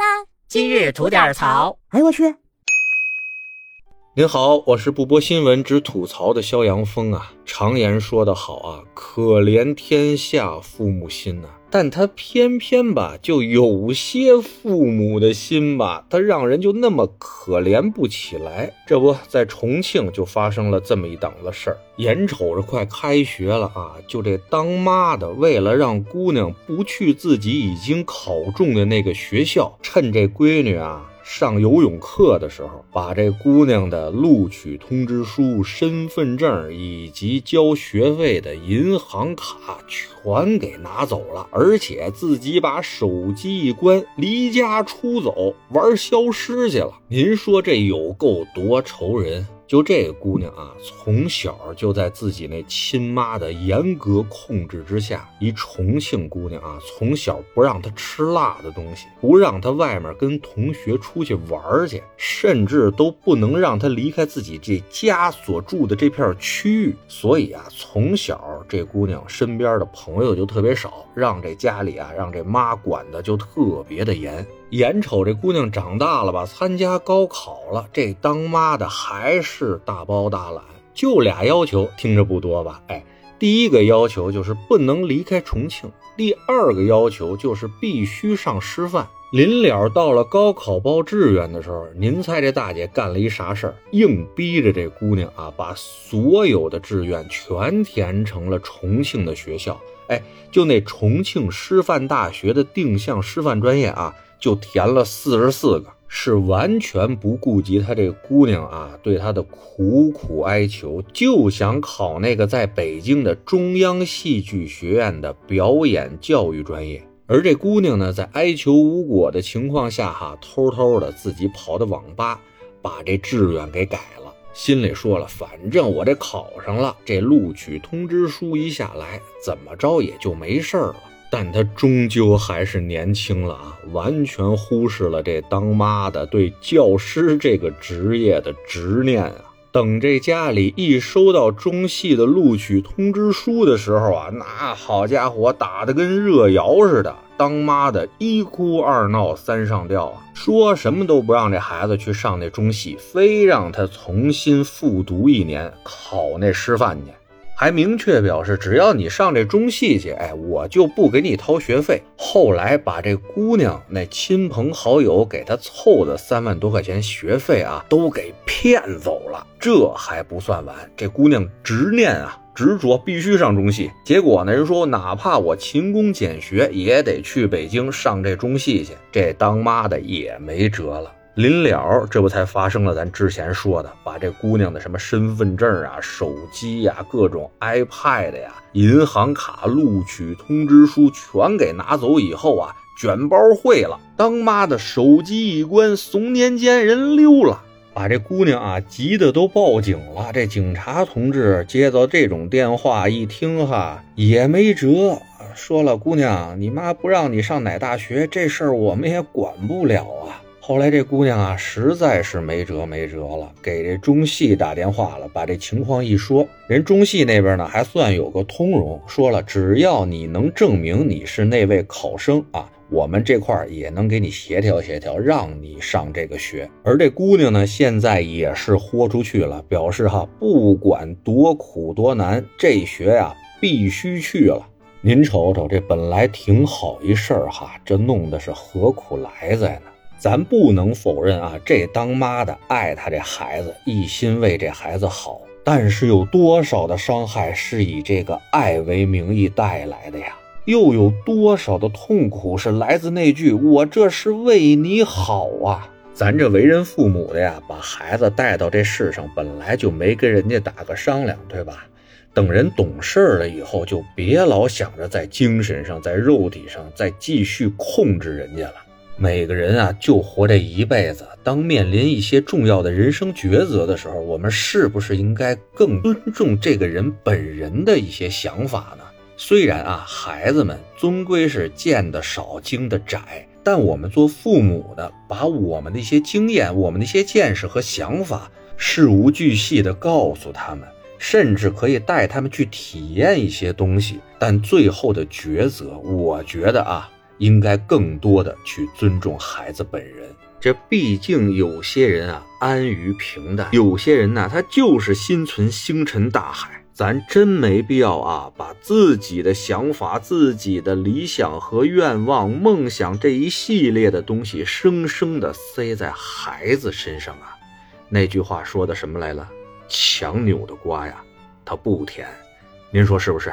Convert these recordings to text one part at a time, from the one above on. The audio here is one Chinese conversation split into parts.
啦！今日吐点槽。哎呦我去！您好，我是不播新闻只吐槽的肖阳峰啊。常言说得好啊，可怜天下父母心呐。但他偏偏吧，就有些父母的心吧，他让人就那么可怜不起来。这不在重庆就发生了这么一档子事儿，眼瞅着快开学了啊，就这当妈的为了让姑娘不去自己已经考中的那个学校，趁这闺女啊。上游泳课的时候，把这姑娘的录取通知书、身份证以及交学费的银行卡全给拿走了，而且自己把手机一关，离家出走，玩消失去了。您说这有够多愁人？就这个姑娘啊，从小就在自己那亲妈的严格控制之下。一重庆姑娘啊，从小不让她吃辣的东西，不让她外面跟同学出去玩去，甚至都不能让她离开自己这家所住的这片区域。所以啊，从小这姑娘身边的朋友就特别少，让这家里啊，让这妈管的就特别的严。眼瞅这姑娘长大了吧，参加高考了，这当妈的还是是大包大揽，就俩要求，听着不多吧？哎，第一个要求就是不能离开重庆，第二个要求就是必须上师范。临了到了高考报志愿的时候，您猜这大姐干了一啥事儿？硬逼着这姑娘啊，把所有的志愿全填成了重庆的学校。哎，就那重庆师范大学的定向师范专业啊。就填了四十四个，是完全不顾及他这姑娘啊对他的苦苦哀求，就想考那个在北京的中央戏剧学院的表演教育专业。而这姑娘呢，在哀求无果的情况下，哈，偷偷的自己跑到网吧，把这志愿给改了，心里说了，反正我这考上了，这录取通知书一下来，怎么着也就没事了。但他终究还是年轻了啊，完全忽视了这当妈的对教师这个职业的执念啊。等这家里一收到中戏的录取通知书的时候啊，那好家伙，打得跟热窑似的。当妈的一哭二闹三上吊啊，说什么都不让这孩子去上那中戏，非让他重新复读一年，考那师范去。还明确表示，只要你上这中戏去，哎，我就不给你掏学费。后来把这姑娘那亲朋好友给她凑的三万多块钱学费啊，都给骗走了。这还不算完，这姑娘执念啊，执着必须上中戏。结果呢，人说哪怕我勤工俭学，也得去北京上这中戏去。这当妈的也没辙了。临了，这不才发生了咱之前说的，把这姑娘的什么身份证啊、手机呀、各种 iPad 呀、银行卡、录取通知书全给拿走以后啊，卷包会了。当妈的手机一关，怂年间人溜了，把这姑娘啊急得都报警了。这警察同志接到这种电话一听哈，也没辙，说了姑娘，你妈不让你上哪大学，这事儿我们也管不了啊。后来这姑娘啊，实在是没辙没辙了，给这中戏打电话了，把这情况一说，人中戏那边呢还算有个通融，说了只要你能证明你是那位考生啊，我们这块也能给你协调协调，让你上这个学。而这姑娘呢，现在也是豁出去了，表示哈，不管多苦多难，这学呀必须去了。您瞅瞅，这本来挺好一事儿哈，这弄的是何苦来哉呢？咱不能否认啊，这当妈的爱他这孩子，一心为这孩子好。但是有多少的伤害是以这个爱为名义带来的呀？又有多少的痛苦是来自那句“我这是为你好啊”？咱这为人父母的呀，把孩子带到这世上，本来就没跟人家打个商量，对吧？等人懂事了以后，就别老想着在精神上、在肉体上再继续控制人家了。每个人啊，就活这一辈子。当面临一些重要的人生抉择的时候，我们是不是应该更尊重这个人本人的一些想法呢？虽然啊，孩子们终归是见得少、经得窄，但我们做父母的，把我们的一些经验、我们的一些见识和想法，事无巨细地告诉他们，甚至可以带他们去体验一些东西。但最后的抉择，我觉得啊。应该更多的去尊重孩子本人。这毕竟有些人啊安于平淡，有些人呢他就是心存星辰大海。咱真没必要啊，把自己的想法、自己的理想和愿望、梦想这一系列的东西，生生的塞在孩子身上啊。那句话说的什么来了？强扭的瓜呀，它不甜。您说是不是？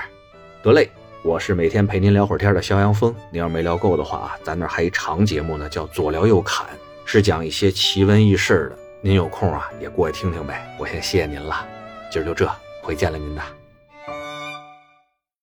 得嘞，我是每天陪您聊会儿天的肖阳峰。您要没聊够的话啊，咱那还一长节目呢，叫左聊右侃，是讲一些奇闻异事的。您有空啊，也过来听听呗。我先谢谢您了，今儿就这。回见了您的。